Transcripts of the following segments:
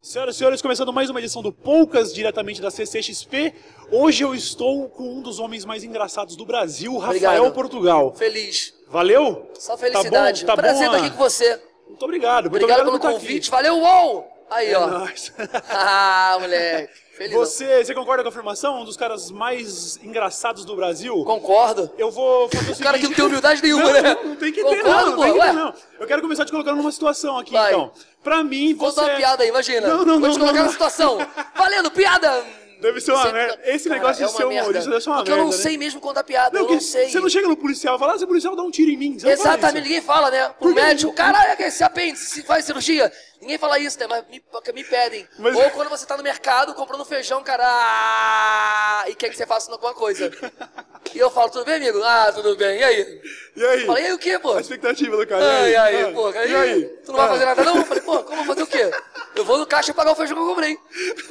Senhoras e senhores, começando mais uma edição do Poucas, diretamente da CCXP. Hoje eu estou com um dos homens mais engraçados do Brasil, Rafael Obrigado. Portugal. Feliz. Valeu? Só felicidade. Tá bom, tá Prazer bom, estar aqui com você. Muito obrigado. Muito Obrigado obrigado pelo convite. aqui. Valeu, UOL! Aí, É ó. nóis. ah, moleque. Feliz. Você, você concorda com a afirmação? Um dos caras mais engraçados do Brasil? Concordo. Eu vou fazer o seguinte... O cara que não tem humildade nenhuma, não, né? Não, não tem que ter, Concordo, não. Não pô, tem que ter, não. Eu quero começar te colocando numa situação aqui, Vai. então. Pra mim, Conta você... uma é- piada aí, imagina. Não, não, Vou não, te colocar não, não. situação. Valendo, piada! Deve ser uma Sempre- merda. Esse Cara, negócio é de uma ser humorista deve ser uma Porque merda, eu não né? sei mesmo contar piada, Não, eu não sei. Você não chega no policial e fala, ah, se o policial dá um tiro em mim. Você não Exatamente, ninguém fala, né? Pro Por quê? médico, caralho, que esse apêndice, se faz cirurgia. Ninguém fala isso, né? Mas me, me pedem. Mas- Ou quando você tá no mercado comprando feijão, cara, ah, e quer que você faça alguma coisa. E eu falo, tudo bem, amigo? Ah, tudo bem. E aí? E aí? Falei, e aí o quê, pô? A expectativa do cara. E aí, Ah, pô, aí, E aí? tu não vai Ah. fazer nada não? Eu falei, pô, como eu vou fazer o quê? Eu vou no caixa pagar o feijão que eu comprei.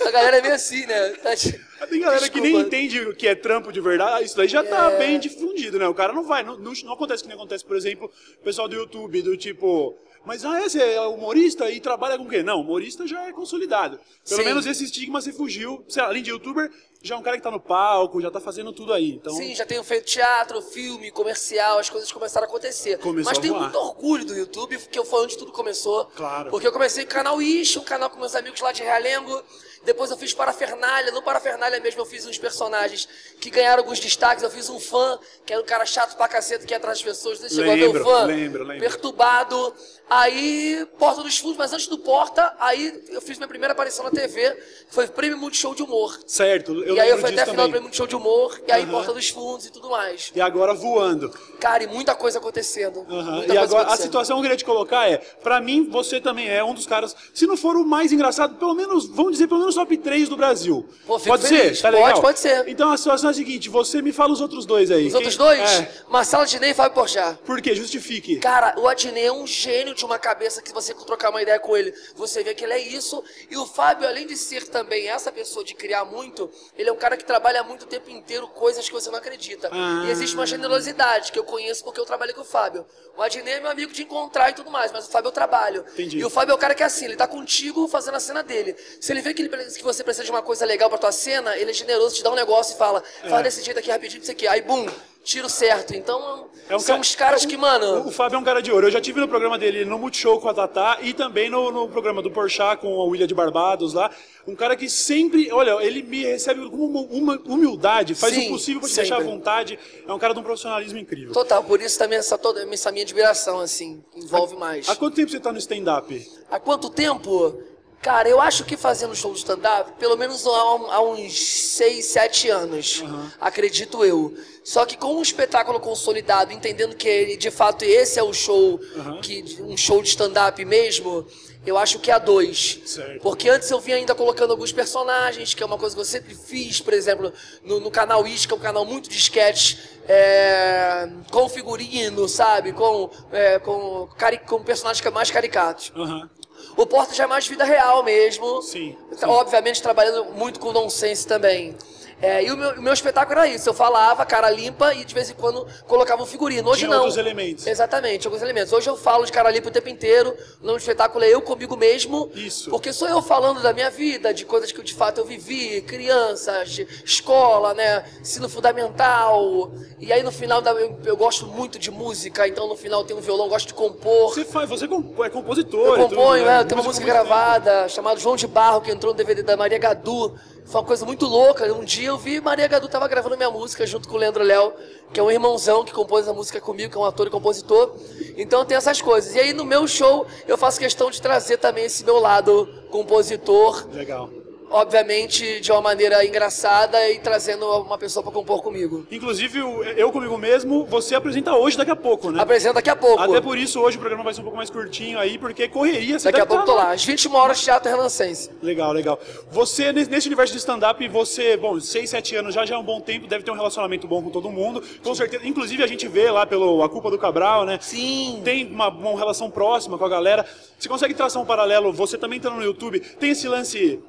A galera é meio assim, né? Tá- Tem galera que nem Desculpa. entende o que é trampo de verdade. Isso daí já tá É. bem difundido, né? O cara não vai. Não, não, não acontece que nem acontece, por exemplo, o pessoal do YouTube, do tipo. Mas ah, é, você é humorista e trabalha com quê? Não, humorista já é consolidado. Pelo Sim. menos esse estigma você fugiu. Sei lá, além de youtuber, já é um cara que tá no palco, já tá fazendo tudo aí. Então, Sim, já tenho feito teatro, filme, comercial, as coisas começaram a acontecer. Começou Mas tenho muito orgulho do YouTube, porque foi onde tudo começou. Claro. Porque eu comecei com o canal Ish, um canal com meus amigos lá de Realengo. Depois eu fiz Parafernália. No Parafernália mesmo eu fiz uns personagens que ganharam alguns destaques. Eu fiz um fã, que era um cara chato pra caceta, que ia atrás das pessoas. Você chegou a ver Lembro, o fã? lembro, lembro. Perturbado. Aí, Porta dos Fundos, mas antes do Porta, aí eu fiz minha primeira aparição na TV. Foi Prêmio Multishow de Humor. certo. Eu e aí eu fui até a final do. Prêmio Multishow de Humor. E aí Aham. Porta dos Fundos e tudo mais. E agora voando. Cara, e muita coisa acontecendo. Aham. Muita E coisa agora, a acontecendo. situação que eu queria te colocar é, pra mim, você também é um dos caras, se não for o mais engraçado, pelo menos, vamos dizer, pelo menos top 3 do Brasil. Pô, pode feliz. ser? Tá Pode, legal? pode ser. Então a situação é a seguinte, você me fala os outros dois aí. Os Quem- outros dois? É. Marcelo Adnet e Fábio Porchat. Por quê? Justifique. Cara, o Adnet é um gênio de uma cabeça que você trocar uma ideia com ele, você vê que ele é isso. E o Fábio, além de ser também essa pessoa de criar muito, ele é um cara que trabalha muito o tempo inteiro coisas que você não acredita. Ah. E existe uma generosidade que eu conheço porque eu trabalhei com o Fábio. O Adnet é meu amigo de encontrar e tudo mais, mas o Fábio eu trabalho. Entendi. E o Fábio é o cara que é assim, ele tá contigo fazendo a cena dele. Se ele vê que, ele, que você precisa de uma coisa legal pra tua cena, ele é generoso, te dá um negócio e fala, fala desse jeito aqui rapidinho, isso aqui. Aí, bum, tiro certo. Então, É um são ca- os caras o- que, mano... O, o Fábio é um cara de ouro. Eu já tive no programa dele no Multishow com a Tatá e também no, no programa do Porchat com a William de Barbados lá. Um cara que sempre, olha, ele me recebe com uma, humildade, faz Sim, o possível pra te deixar à vontade. É um cara de um profissionalismo incrível. Total, por isso também essa, toda, essa minha admiração, assim, envolve mais. Há quanto tempo você tá no stand-up? Há quanto tempo? Cara, eu acho que fazendo show de stand-up, pelo menos há, há uns 6, 7 anos, acredito eu. Só que com um espetáculo consolidado, entendendo que de fato esse é o show, que, um show de stand-up mesmo, eu acho que há dois. Certo. Porque antes eu vinha ainda colocando alguns personagens, que é uma coisa que eu sempre fiz, por exemplo, no, no canal Isca, um canal muito de sketch, é, com figurino, sabe? Com, é, com, com personagens mais caricatos. Aham. O Porta já é mais vida real mesmo. Sim, Então, Obviamente trabalhando muito com nonsense também. É, e o meu, o meu espetáculo era isso. Eu falava, cara limpa, e de vez em quando colocava um figurino. Hoje Tinha não. outros elementos. Exatamente, alguns elementos. Hoje eu falo de cara limpa o tempo inteiro. O nome do espetáculo é Eu Comigo Mesmo. Isso. Porque sou eu falando da minha vida, de coisas que de fato eu vivi, crianças, escola, né? Ensino fundamental. E aí no final da- eu, eu gosto muito de música, então no final tem um violão, gosto de compor. Você, faz, você é compositor. Eu tudo, componho, né? é, tem uma música tempo. gravada chamada João de Barro, que entrou no DVD da Maria Gadu. Foi uma coisa muito louca. Um dia eu vi Maria Gadu tava gravando minha música junto com o Leandro Léo, que é um irmãozão que compôs a música comigo, que é um ator e compositor. Então tem essas coisas. E aí no meu show eu faço questão de trazer também esse meu lado compositor, Legal. Obviamente de uma maneira engraçada e trazendo uma pessoa para compor comigo. Inclusive, eu comigo mesmo, você apresenta hoje daqui a pouco, né? Apresento daqui a pouco. Até por isso hoje o programa vai ser um pouco mais curtinho aí, porque correria. Você Daqui a pouco tá tô lá. Às 21 horas, Teatro Renascense. Legal, legal. Você, nesse universo de stand-up, você, bom, 6, 7 anos já, já é um bom tempo, deve ter um relacionamento bom com todo mundo. Com certeza. Inclusive, a gente vê lá pelo A Culpa do Cabral, né? Sim. Tem uma, uma relação próxima com a galera. Você consegue traçar um paralelo? Você também tá no YouTube. Tem esse lance.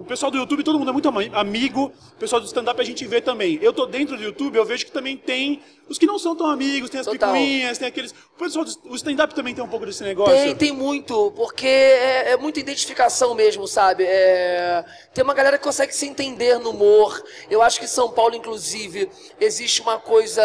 O- pessoal do YouTube, todo mundo é muito ami- amigo. O pessoal do stand-up a gente vê também. Eu tô dentro do YouTube, eu vejo que também tem os que não são tão amigos, tem as Total. picuinhas, tem aqueles. O pessoal do o stand-up também tem um pouco desse negócio. Tem, tem muito, porque é, é muita identificação mesmo, sabe? É, tem uma galera que consegue se entender no humor. Eu acho que em São Paulo, inclusive, existe uma coisa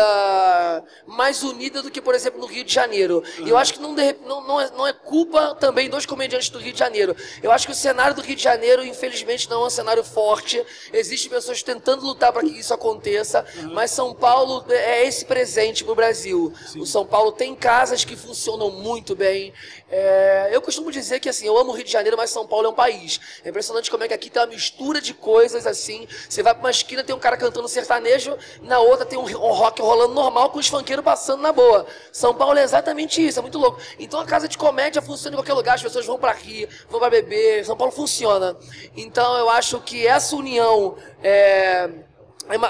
mais unida do que, por exemplo, no Rio de Janeiro. E eu acho que não, de- não, não, é, não é culpa também dos comediantes do Rio de Janeiro. Eu acho que o cenário do Rio de Janeiro, infelizmente, não é um cenário forte. Existem pessoas tentando lutar para que isso aconteça, mas São Paulo é esse presente para o Brasil. O São Paulo tem casas que funcionam muito bem. É, eu costumo dizer que assim, eu amo o Rio de Janeiro, mas São Paulo é um país. É impressionante como é que aqui tem uma mistura de coisas assim. Você vai para uma esquina, tem um cara cantando sertanejo, na outra tem um, um rock rolando normal com os funkeiros passando na boa. São Paulo é exatamente isso, é muito louco. Então a casa de comédia funciona em qualquer lugar, as pessoas vão para rir, vão para beber. São Paulo funciona. Então eu acho que essa união é,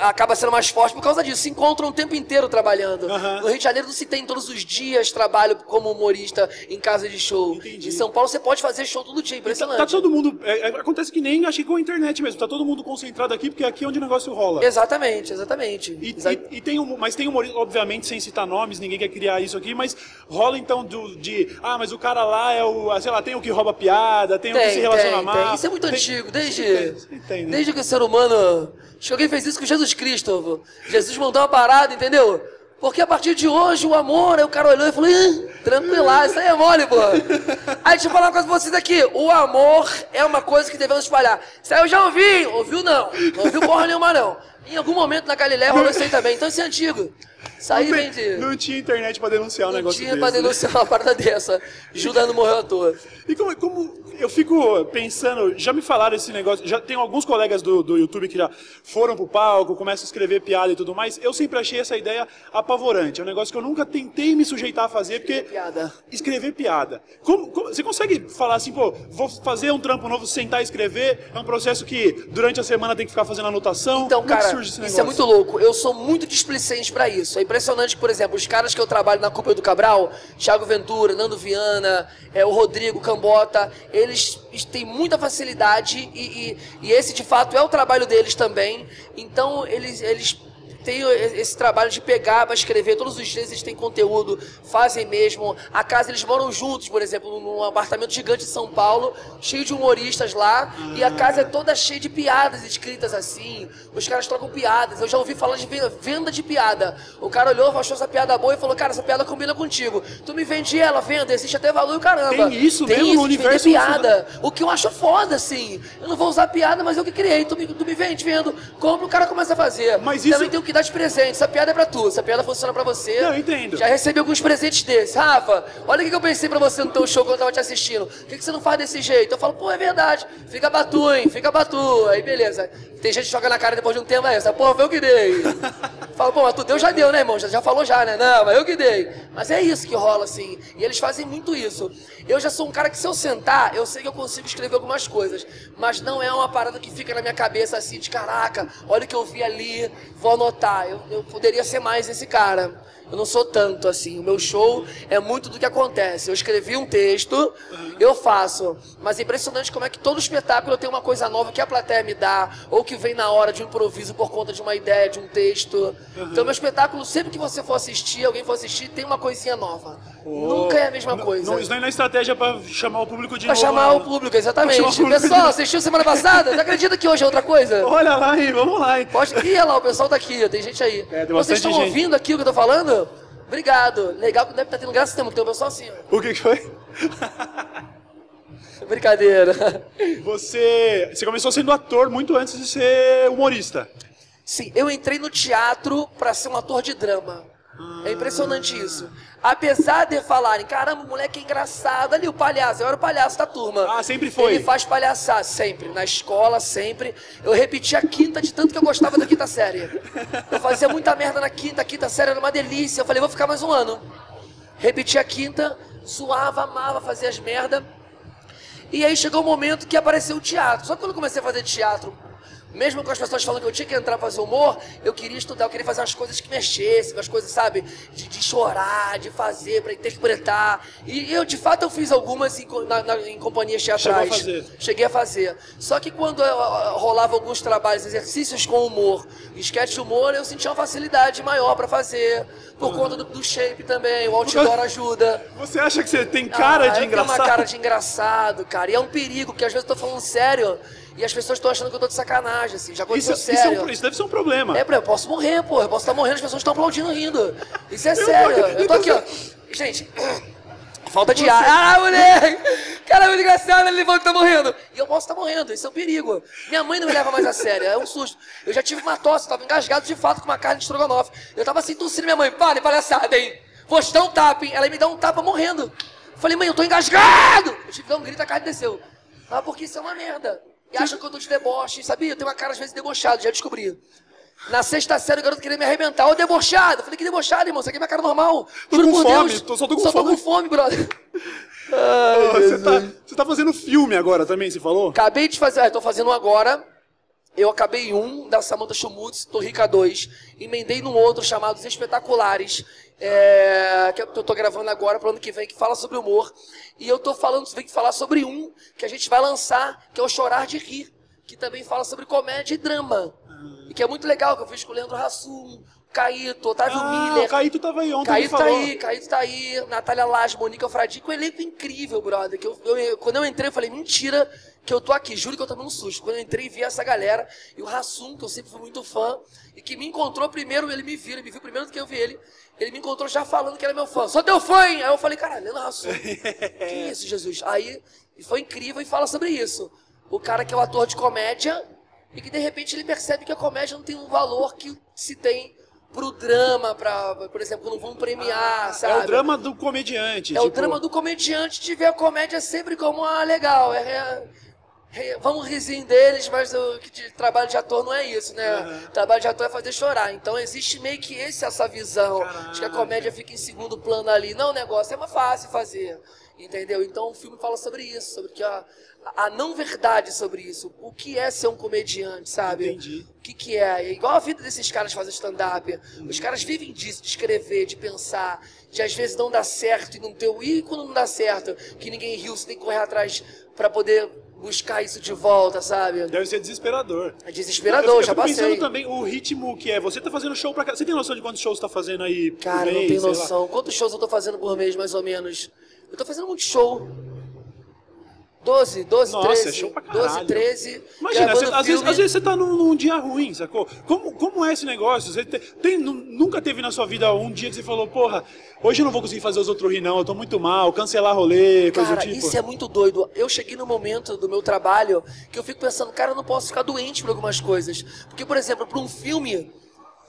acaba sendo mais forte por causa disso. Se encontram o tempo inteiro trabalhando. Aham. No Rio de Janeiro não se tem todos os dias trabalho como humorista em casa de show. Entendi. Em São Paulo você pode fazer show todo dia, Tá, impressionante. tá todo mundo. é, é, acontece que nem achei com a internet mesmo. Tá todo mundo concentrado aqui, porque aqui é onde o negócio rola. Exatamente, exatamente. E, Exa- e- e tem um, mas tem humorista, obviamente, sem citar nomes, ninguém quer criar isso aqui, mas rola então do, de. Ah, mas o cara lá é o. sei lá, tem o que rouba piada, tem, o que se Tem, relaciona tem, mal. tem. Isso é muito tem- antigo, desde, Tem, tem, né? desde que o ser humano. Acho que alguém fez isso com Jesus Cristo. Jesus mandou uma parada, entendeu? Porque a partir de hoje o amor, aí o cara olhou e falou, "Ih, tranquilar, isso aí é mole, pô. Aí deixa eu falar uma coisa pra vocês aqui. O amor é uma coisa que devemos espalhar. Isso aí eu já ouvi, ouviu não. Não ouviu porra nenhuma não. Em algum momento na Galileia rolou isso aí também. Então isso é antigo. Isso aí Não, de. não tinha internet pra denunciar um Não negócio tinha desse. pra né? denunciar uma parada dessa. Judas não morreu à toa. E como, como eu fico pensando, já me falaram esse negócio, já tem alguns colegas do, do YouTube que já foram pro palco, começam a escrever piada e tudo mais. Eu sempre achei essa ideia apavorante. É um negócio que eu nunca tentei me sujeitar a fazer, porque. Piada. Escrever piada. Como, como- você consegue falar assim, pô, vou fazer um trampo novo, sentar e escrever? É um processo que durante a semana tem que ficar fazendo anotação? Então, como é que cara, surge esse isso é muito louco. Eu sou muito displicente pra isso. É impressionante, por exemplo, os caras que eu trabalho na Cúpula do Cabral, Thiago Ventura, Nando Viana, é, o Rodrigo Cambota, eles têm muita facilidade e, e- e esse, de fato, é o trabalho deles também. Então, eles... eles têm esse trabalho de pegar para escrever todos os dias eles têm conteúdo fazem mesmo. A casa eles moram juntos por exemplo num apartamento gigante de São Paulo cheio de humoristas lá e a casa é toda cheia de piadas escritas assim. Os caras trocam piadas. Eu já ouvi falar de ve- venda de piada. O cara olhou achou essa piada boa e falou cara essa piada combina contigo. Tu me vende ela venda existe até valor e o caramba. Tem isso tem mesmo isso no universo piada. o que eu acho foda assim eu não vou usar piada mas eu que criei. Tu me, tu me vende vendo. Compra o cara começa a fazer. Mas isso- também tem o que dar de presente. Essa piada é pra tu, essa piada funciona pra você. Não, eu entendo. Já recebi alguns presentes desses. Rafa, olha o que que eu pensei pra você no teu show quando eu tava te assistindo. Por que, que você não faz desse jeito? Eu falo, pô, é verdade. Fica batu, hein? Fica batu. Aí beleza. Tem gente que joga na cara depois de um tempo, é essa, pô, foi eu que dei. Fala, pô, mas tu deu, já deu, né, irmão? Já, já falou já, né? Não, mas eu que dei. Mas é isso que rola, assim. E eles fazem muito isso. Eu já sou um cara que se eu sentar, eu sei que eu consigo escrever algumas coisas. Mas não é uma parada que fica na minha cabeça assim, de caraca, olha o que eu vi ali, vou anotar. Eu, eu poderia ser mais esse cara. Eu não sou tanto assim. O meu show é muito do que acontece. Eu escrevi um texto, eu faço. Mas é impressionante como é que todo espetáculo tem uma coisa nova que a plateia me dá, ou que vem na hora de um improviso por conta de uma ideia, de um texto. Então, meu espetáculo, sempre que você for assistir, alguém for assistir, tem uma coisinha nova. Nunca é a mesma Não- coisa. Não, isso não é estratégia pra chamar o público de Pra novo. chamar não. o público, exatamente. Pra chamar o público de Pessoal, novo. assistiu semana passada? Você acredita que hoje é outra coisa? Olha lá, hein? Vamos lá, hein? Pode. Ih, olha lá, o pessoal tá aqui, tem gente aí. É, Vocês estão ouvindo aqui o que eu tô falando? Obrigado. Legal que deve estar tendo graça tempo, que tem um pessoal assim, ó. O que que foi? Brincadeira. Você, você começou sendo ator muito antes de ser humorista. Sim, eu entrei no teatro pra ser um ator de drama. É impressionante isso. Apesar de falarem, caramba, o moleque é engraçado. Ali o palhaço, eu era o palhaço da turma. Ah, sempre foi? Ele faz palhaçada, sempre. Na escola, sempre. Eu repetia a quinta de tanto que eu gostava da quinta série. Eu fazia muita merda na quinta, a quinta série era uma delícia. Eu falei, vou ficar mais um ano. Repetia a quinta, zoava, amava, fazia as merda. E aí chegou o momento que apareceu o teatro. Só que quando eu comecei a fazer teatro Mesmo com as pessoas falando que eu tinha que entrar pra fazer humor, eu queria estudar, eu queria fazer umas coisas que mexessem, umas coisas, sabe, de, de chorar, de fazer, pra interpretar. E eu, de fato, eu fiz algumas em, na- na- em companhias teatrais. Chegou a fazer. Cheguei a fazer. Só que quando eu, eu, rolava alguns trabalhos, exercícios com humor, sketch de humor, eu sentia uma facilidade maior pra fazer. Por conta do, do shape também, o outdoor ajuda. Você acha que você tem cara Ah, de eu engraçado? tenho uma cara de engraçado, cara. E é um perigo, porque às vezes eu tô falando sério e as pessoas estão achando que eu tô de sacanagem, assim. Já Isso, aconteceu isso, é sério. um- isso deve ser um problema. É, eu posso morrer, pô. Eu posso estar morrendo, as pessoas estão aplaudindo rindo. Isso é Eu sério. Eu tô aqui, ó. acredito. Gente, falta de ar. Ah, moleque! Cara, muito engraçado, ele falou que tá morrendo. E eu posso estar morrendo, isso é um perigo. Minha mãe não me leva mais a sério, é um susto. Eu já tive uma tosse, tava engasgado de fato com uma carne de estrogonofe. Eu tava assim, tossindo, minha mãe, para, palhaçada, hein? Vou te dar um tapa, hein? Ela me dá um tapa morrendo. Falei, mãe, eu tô engasgado! Eu tive que dar um grito, a carne desceu. Ah, porque isso é uma merda. E acham que eu tô de deboche, sabia? Eu tenho uma cara às vezes debochado, já descobri. Na sexta série o garoto queria me arrebentar. Ô, debochado! Eu falei, que debochado, irmão? Isso aqui é minha cara normal. Tô Juro com por fome, Deus. tô- só tô com Só tô fome. com fome, brother. Ô, você, tá, você tá fazendo filme agora também, você falou? Acabei de fazer, ah, tô fazendo um agora. Eu acabei um da Samantha Schmutz, Torrica 2. Emendei num outro chamado Os Espetaculares, é, que eu tô gravando agora pro ano que vem, que fala sobre humor. E eu tô falando, vem que falar sobre um que a gente vai lançar, que é o Chorar de Rir, que também fala sobre comédia e drama. E que é muito legal, que eu fiz com o Leandro Hassum, Caíto, Otávio Ah, Miller. o Caíto tava aí ontem, Caíto tá aí, Caíto tá aí, Natália Lage, Monica Fradico, um elenco incrível, brother. Que eu, eu- quando eu entrei, eu falei, mentira que eu tô aqui, juro que eu tomei um susto. Quando eu entrei e vi essa galera, e o Rassum, que eu sempre fui muito fã, e que me encontrou primeiro, ele me viu, ele me viu primeiro do que eu vi ele. Ele me encontrou já falando que era meu fã. Sou teu fã, hein? Aí eu falei, caralho, Leandro Rassum. que isso, Jesus? Aí, e foi incrível e fala sobre isso. O cara que é o ator de comédia, e que de repente ele percebe que a comédia não tem um valor que se tem pro drama, pra, por exemplo, quando vão premiar, sabe? É o drama do comediante. É o tipo, drama do comediante de ver a comédia sempre como, ah, legal, é, é- vamos risinho deles, mas o que de trabalho de ator não é isso, né? Uhum. Trabalho de ator é fazer chorar. Então existe meio que esse, essa visão de que a Caraca. comédia fica em segundo plano ali. Não, o negócio é mais fácil fazer, entendeu? Então o filme fala sobre isso, sobre que a, a não verdade sobre isso. O que é ser um comediante, sabe? Entendi. O que, que é? É igual a vida desses caras fazer stand-up. Os caras vivem disso, de escrever, de pensar, de às vezes não dar certo e não ter o. E quando não dá certo, que ninguém riu, você tem que correr atrás pra poder buscar isso de volta, sabe? Deve ser desesperador. É Eu desesperador, fico já pensando passei. também o ritmo que é. Você tá fazendo show pra cá. Você tem noção de quantos shows você tá fazendo aí? Cara, não mês, tenho sei lá? noção. Quantos shows eu tô fazendo por mês, mais ou menos? Eu tô fazendo muito show. 12, 12, Nossa, 13. é show pra 12, caralho. 13. Imagina, você- às, vezes, às vezes você tá num, num dia ruim, sacou? Como, como é esse negócio? Você te- tem, nu- nunca teve na sua vida um dia que você falou, porra, hoje eu não vou conseguir fazer os outros rir, não, eu tô muito mal, cancelar rolê, coisa Cara, do tipo. isso é muito doido. Eu cheguei no momento do meu trabalho que eu fico pensando, cara, eu não posso ficar doente por algumas coisas. Porque, por exemplo, para um filme,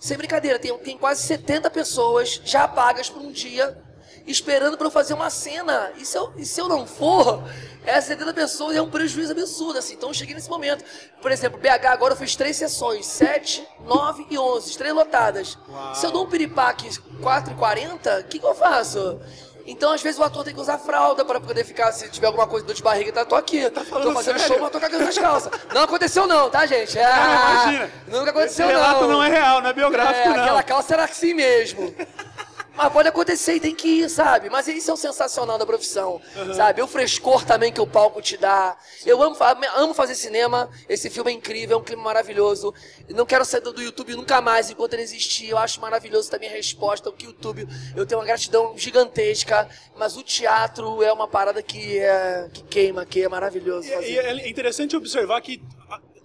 sem brincadeira, tem, tem quase 70 pessoas já pagas por um dia esperando para eu fazer uma cena. E se eu, e se eu não for, essas 70 pessoas é um prejuízo absurdo, assim. Então eu cheguei nesse momento. Por exemplo, BH agora eu fiz três sessões, 7, 9 e 11, três lotadas. Uau. Se eu dou um piripaque 4 e 40, o que, que eu faço? Então, às vezes, o ator tem que usar fralda para poder ficar, se tiver alguma coisa dor de barriga, tá, tô aqui. falando tô fazendo sério? show, mas tô cagando nas calças. Não aconteceu não, tá, gente? É, Ah, imagina. Nunca aconteceu Esse relato não. não é real, não é biográfico, É, não. aquela calça era assim mesmo. Mas pode acontecer e tem que ir, sabe? Mas isso é o sensacional da profissão, sabe? O frescor também que o palco te dá. Eu amo, amo fazer cinema, esse filme é incrível, é um clima maravilhoso. Não quero sair do YouTube nunca mais enquanto ele existir. Eu acho maravilhoso também a resposta, o que o YouTube. Eu tenho uma gratidão gigantesca, mas o teatro é uma parada que, é, que queima, que é maravilhoso. E, e é interessante observar que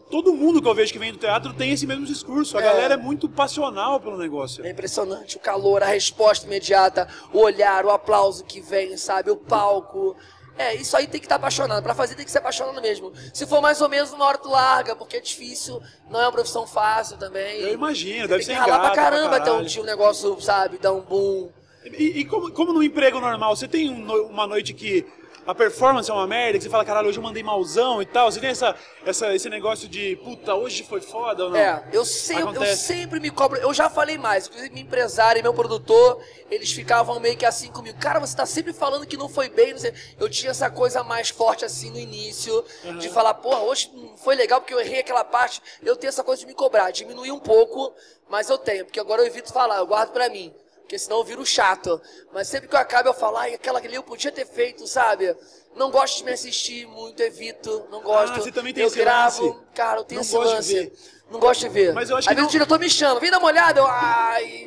todo mundo que eu vejo que vem do teatro tem esse mesmo discurso. A É. galera é muito passional pelo negócio. É impressionante o calor, a resposta imediata, o olhar, o aplauso que vem, sabe? O palco. É, isso aí tem que estar apaixonado. Pra fazer tem que ser apaixonado mesmo. Se for mais ou menos, uma hora tu larga, porque é difícil, não é uma profissão fácil também. Eu imagino, Tem deve ser ralar pra caramba até um dia o negócio, sabe, dar um boom. E, e como, como no emprego normal, você tem um uma noite que a performance é uma merda, que você fala, caralho, hoje eu mandei malzão e tal. Você tem essa, essa, esse negócio de, puta, hoje foi foda ou não? É, eu sempre, eu sempre me cobro. Eu já falei mais, inclusive minha empresária e meu produtor, eles ficavam meio que assim comigo. Cara, você tá sempre falando que não foi bem, não sei. Eu tinha essa coisa mais forte assim no início, uhum. de falar, porra, hoje não foi legal porque eu errei aquela parte. Eu tenho essa coisa de me cobrar, diminuir um pouco, mas eu tenho, porque agora eu evito falar, eu guardo pra mim porque senão eu viro chato. Mas sempre que eu acabo eu falo, ai, aquela ali eu podia ter feito, sabe? Não gosto de me assistir muito, evito, não gosto. Ah, você também tem eu esse gravo, lance. cara, eu tenho não esse lance. Não gosto de ver. Mas eu acho Aí que não... o diretor me chama, vem dar uma olhada, eu, ai.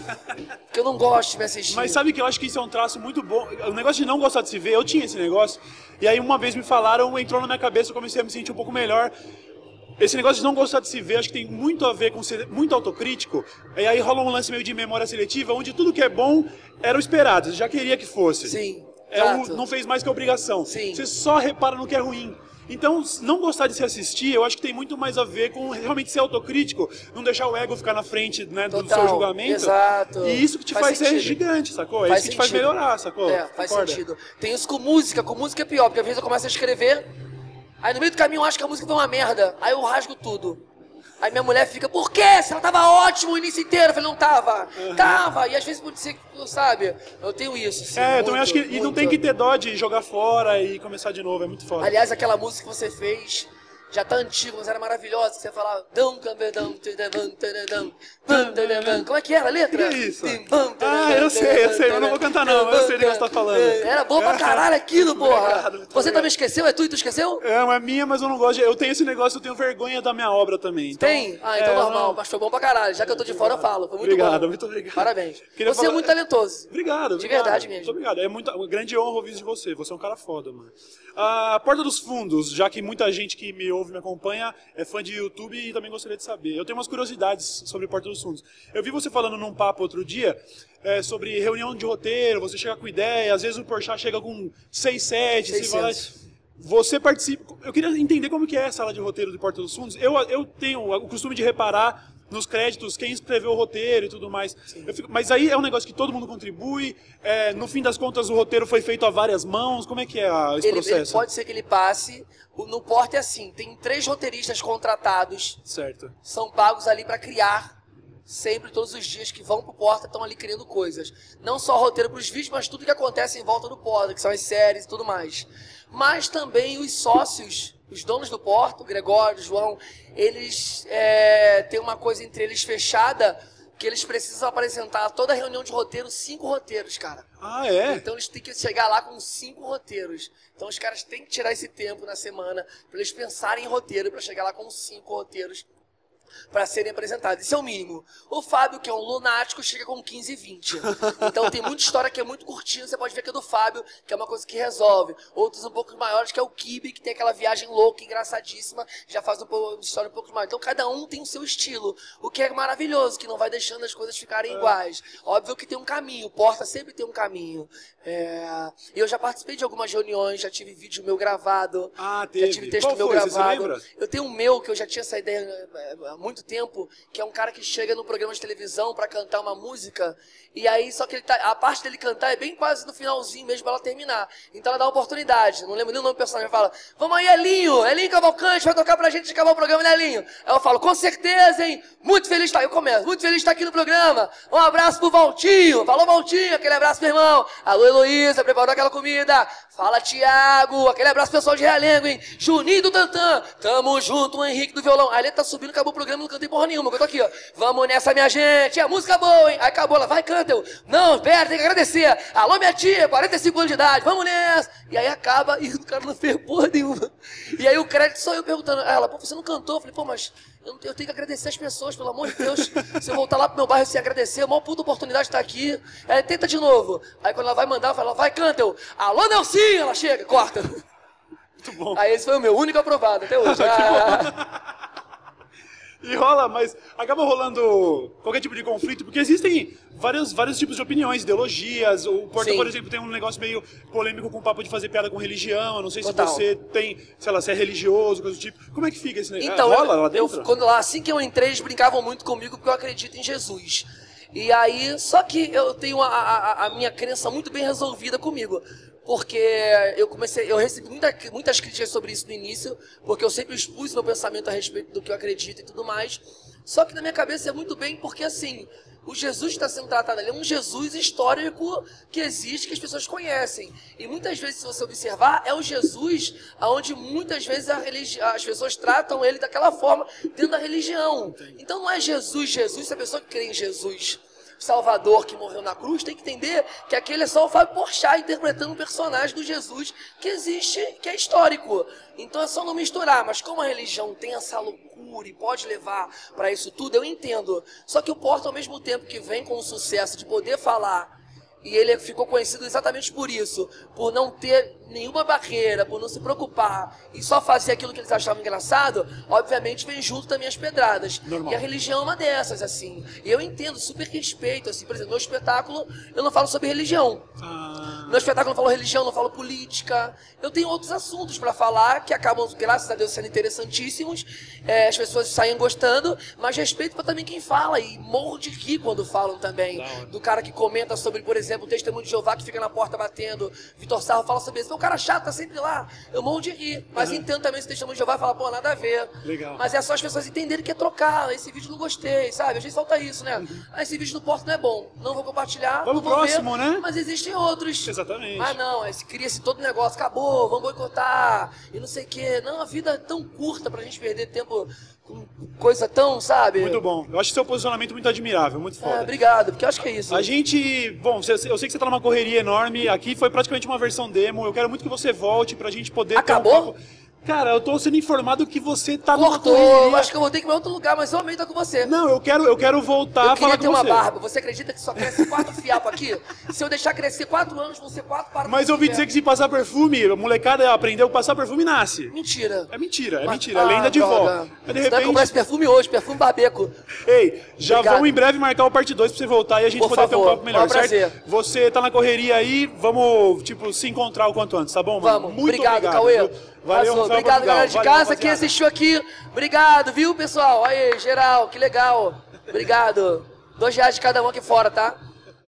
Porque eu não gosto de me assistir. Mas sabe que eu acho que isso é um traço muito bom. O negócio de não gostar de se ver, eu tinha esse negócio. E aí uma vez me falaram, entrou na minha cabeça, eu comecei a me sentir um pouco melhor. Esse negócio de não gostar de se ver, acho que tem muito a ver com ser muito autocrítico. E aí rola um lance meio de memória seletiva, onde tudo que é bom era o esperado, você já queria que fosse. Sim. É o, não fez mais que obrigação. Sim. Você só repara no que é ruim. Então, não gostar de se assistir, eu acho que tem muito mais a ver com realmente ser autocrítico, não deixar o ego ficar na frente né, do seu julgamento. Exato. E isso que te faz, faz ser gigante, sacou? É faz isso que sentido. te faz melhorar, sacou? É, faz Concorda? sentido. Tem isso com música, com música é pior, porque às vezes eu começo a escrever, aí no meio do caminho eu acho que a música foi uma merda, aí eu rasgo tudo. Aí minha mulher fica, por quê? Se ela tava ótimo o início inteiro. Eu falei, não tava. Uhum. Tava. E às vezes pode ser que, sabe, eu tenho isso. Assim, é, muito, eu também acho que. muito. E não tem que ter dó de jogar fora e começar de novo, é muito foda. Aliás, aquela música que você fez já tá antigo, mas era maravilhosa. Você falava. Como é que era a letra? Que isso? Ah, eu sei, eu sei, eu não vou cantar não, mas eu sei de que você tá falando. Era bom pra caralho aquilo, porra. Você também esqueceu? É tu e tu esqueceu? É, uma minha, mas eu não gosto de... Eu tenho esse negócio, eu tenho vergonha da minha obra também. Então, Tem? Ah, então é, normal, não- mas foi bom pra caralho. Já que eu tô de fora, eu falo. Foi muito Obrigado, bom. muito obrigado. Parabéns. Queria Você é falar- muito talentoso. Obrigado, De verdade mesmo. Muito obrigado. É muito, uma grande honra ouvir de você. Você é um cara foda, mano. A Porta dos Fundos, já que muita gente que me ouve, me acompanha, é fã de YouTube e também gostaria de saber. Eu tenho umas curiosidades sobre Porta dos Fundos. Eu vi você falando num papo outro dia é, sobre reunião de roteiro, você chega com ideia, às vezes o Porchat chega com 6, 7, você vai lá- 600. Você participa. Eu queria entender como que é a sala de roteiro de Porta dos Fundos. Eu, eu tenho o costume de reparar nos créditos quem escreveu o roteiro e tudo mais. Fico- mas aí é um negócio que todo mundo contribui. é, no fim das contas, o roteiro foi feito a várias mãos. Como é que é a- esse Ele, ele processo? pode ser que ele passe. No Porta é assim: tem três roteiristas contratados, Certo. são pagos ali pra criar. Sempre, todos os dias que vão pro Porta, estão ali criando coisas. Não só roteiro pros vídeos, mas tudo que acontece em volta do Porta, que são as séries e tudo mais. Mas também os sócios, os donos do Porta, o Gregório, João, eles é, têm uma coisa entre eles fechada, que eles precisam apresentar a toda reunião de roteiro, cinco roteiros, cara. Ah, é? Então eles têm que chegar lá com cinco roteiros. Então os caras têm que tirar esse tempo na semana para eles pensarem em roteiro para chegar lá com cinco roteiros para serem apresentados. Isso é o mínimo. O Fábio, que é um lunático, chega com 15 e 20. Então tem muita história que é muito curtinha, você pode ver que é do Fábio, que é uma coisa que resolve. Outros um pouco maiores, que é o Kibe, que tem aquela viagem louca, engraçadíssima, já faz um pouco, uma história um pouco mais. Então cada um tem o seu estilo, o que é maravilhoso, que não vai deixando as coisas ficarem iguais. Óbvio que tem um caminho, Porta sempre tem um caminho. É, Eu já participei de algumas reuniões, já tive vídeo meu gravado. Ah, Já tive texto Qual meu foi? Gravado. Eu tenho um meu que eu já tinha essa ideia é, há muito tempo, que é um cara que chega no programa de televisão pra cantar uma música, e aí só que ele tá, a parte dele cantar é bem quase no finalzinho mesmo pra ela terminar. Então ela dá uma oportunidade, não lembro nem o nome do personagem, fala: "Vamos aí, Elinho, Elinho Cavalcante vai tocar pra gente acabar o programa, né, Elinho?" Aí eu falo: "Com certeza, hein? Muito feliz estar, eu começo, muito feliz estar aqui no programa. Um abraço pro Valtinho. Falou Valtinho, aquele abraço, meu irmão. Alô, Heloísa, preparou aquela comida. Fala, Tiago, aquele abraço pessoal de Realengo, hein? Juninho do Tantã, tamo junto, o Henrique do violão. Aí ele tá subindo, acabou o programa, não cantei porra nenhuma, eu tô aqui, ó. Vamos nessa, minha gente, a música boa, hein? Aí acabou, ela vai, canta. Eu, não, pera, tem que agradecer. Alô, minha tia, 45 anos de idade, vamos nessa. E aí acaba, e o cara não fez porra nenhuma. E aí o crédito só eu perguntando, ela, pô, você não cantou? Eu falei, pô, mas eu, eu tenho que agradecer as pessoas, pelo amor de Deus. Se eu voltar lá pro meu bairro sem agradecer, a maior puta oportunidade de estar aqui. Ela tenta de novo. Aí quando ela vai mandar, eu falo, vai, canta. Eu, alô, Nelsinho! Ela chega, corta. Muito bom. Aí esse foi o meu único aprovado até hoje. Ah, E rola, mas acaba rolando qualquer tipo de conflito, porque existem vários, vários tipos de opiniões, ideologias. O Porta, Sim. por exemplo, tem um negócio meio polêmico com o papo de fazer piada com religião. Eu não sei Total. se você tem, sei lá, se é religioso, coisa do tipo. Como é que fica esse negócio? Então, rola eu, lá eu- dentro? quando lá, assim que eu entrei, eles brincavam muito comigo porque eu acredito em Jesus. E aí, só que eu tenho a, a- a minha crença muito bem resolvida comigo. Porque eu comecei, eu recebi muita, muitas críticas sobre isso no início, porque eu sempre expus meu pensamento a respeito do que eu acredito e tudo mais. Só que na minha cabeça é muito bem, porque assim, o Jesus que está sendo tratado ali é um Jesus histórico que existe, que as pessoas conhecem. E muitas vezes, se você observar, é o Jesus onde muitas vezes as pessoas tratam ele daquela forma dentro da religião. Então não é Jesus, Jesus, se a pessoa crê em Jesus. Salvador que morreu na cruz, tem que entender que aquele é só o Fábio Porchat interpretando um personagem do Jesus que existe, que é histórico. Então é só não misturar, mas como a religião tem essa loucura e pode levar para isso tudo, eu entendo. Só que o Porto, ao mesmo tempo que vem com o sucesso de poder falar e ele ficou conhecido exatamente por isso, por não ter nenhuma barreira, por não se preocupar e só fazer aquilo que eles achavam engraçado, obviamente vem junto também as pedradas. Normal. E a religião é uma dessas, assim. E eu entendo, super respeito, assim, por exemplo, no espetáculo eu não falo sobre religião. Ah. No espetáculo não falo religião, não falo política. Eu tenho outros assuntos para falar que acabam, graças a Deus, sendo interessantíssimos. É, as pessoas saem gostando, mas respeito para também quem fala e morro de rir quando falam também. Do cara que comenta sobre, por exemplo, o testemunho de Jeová que fica na porta batendo. Vitor Sarro fala sobre isso cara chato tá sempre lá. Eu morro de rir. Mas uhum. entendo também esse testemunho de Jeová e fala, pô, nada a ver. Legal. Mas é só as pessoas entenderem que é trocar. Esse vídeo não gostei, sabe? Às vezes falta isso, né? Uhum. Ah, esse vídeo do Porto não é bom. Não vou compartilhar. Vamos pro próximo, ver, né? Mas existem outros. Exatamente. Ah, não, cria-se todo negócio. Acabou, vamos boicotar. E não sei o quê. Não, a vida é tão curta pra gente perder tempo com coisa tão, sabe? Muito bom. Eu acho seu posicionamento muito admirável, muito foda. É, obrigado, porque eu acho que é isso. A gente, bom, eu sei que você tá numa correria enorme. Aqui foi praticamente uma versão demo. Eu quero muito que você volte pra gente poder Acabou? Um Cara, eu tô sendo informado que você tá Cortou, eu acho que eu vou ter que ir pra outro lugar, mas eu amei estar com você. Não, eu quero, eu quero voltar eu a falar com você. Eu queria ter uma barba. Você acredita que só cresce quatro fiapos aqui? Se eu deixar crescer quatro anos, vão ser quatro para Mas eu ouvi dizer que se passar perfume, a molecada aprendeu a passar perfume nasce. Mentira. É mentira, é mas, mentira. É lenda ah, de vó. Mas de repente... comprar esse perfume hoje, perfume barbeco. Ei, já Obrigado. vamos em breve marcar o parte 2 pra você voltar e a gente Por poder favor, ter um papo melhor, certo? Prazer. Você tá na correria aí, vamos, tipo, se encontrar o quanto antes, tá bom, mano? Vamos. Muito obrigado, obrigado Cauê. Viu? Valeu, Rafael Obrigado, galera de Valeu, casa que assistiu aqui. Obrigado, viu, pessoal? Aí, geral, que legal. Obrigado. Dois reais de cada um aqui fora, tá?